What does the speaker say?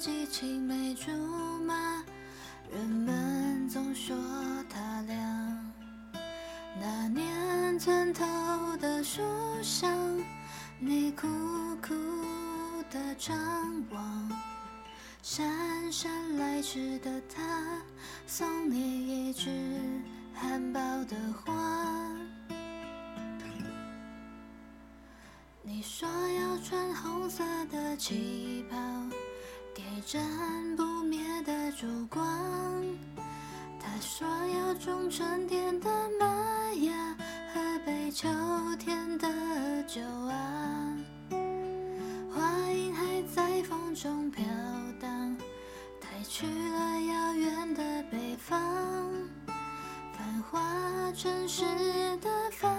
记青梅竹马，人们总说他俩。那年村头的树上，你苦苦的张望，姗姗来迟的他，送你一枝含苞的花。你说要穿红色的旗。盏不灭的烛光。他说要种春天的麦芽，喝杯秋天的酒啊。花影还在风中飘荡，带去了遥远的北方。繁华城市的繁。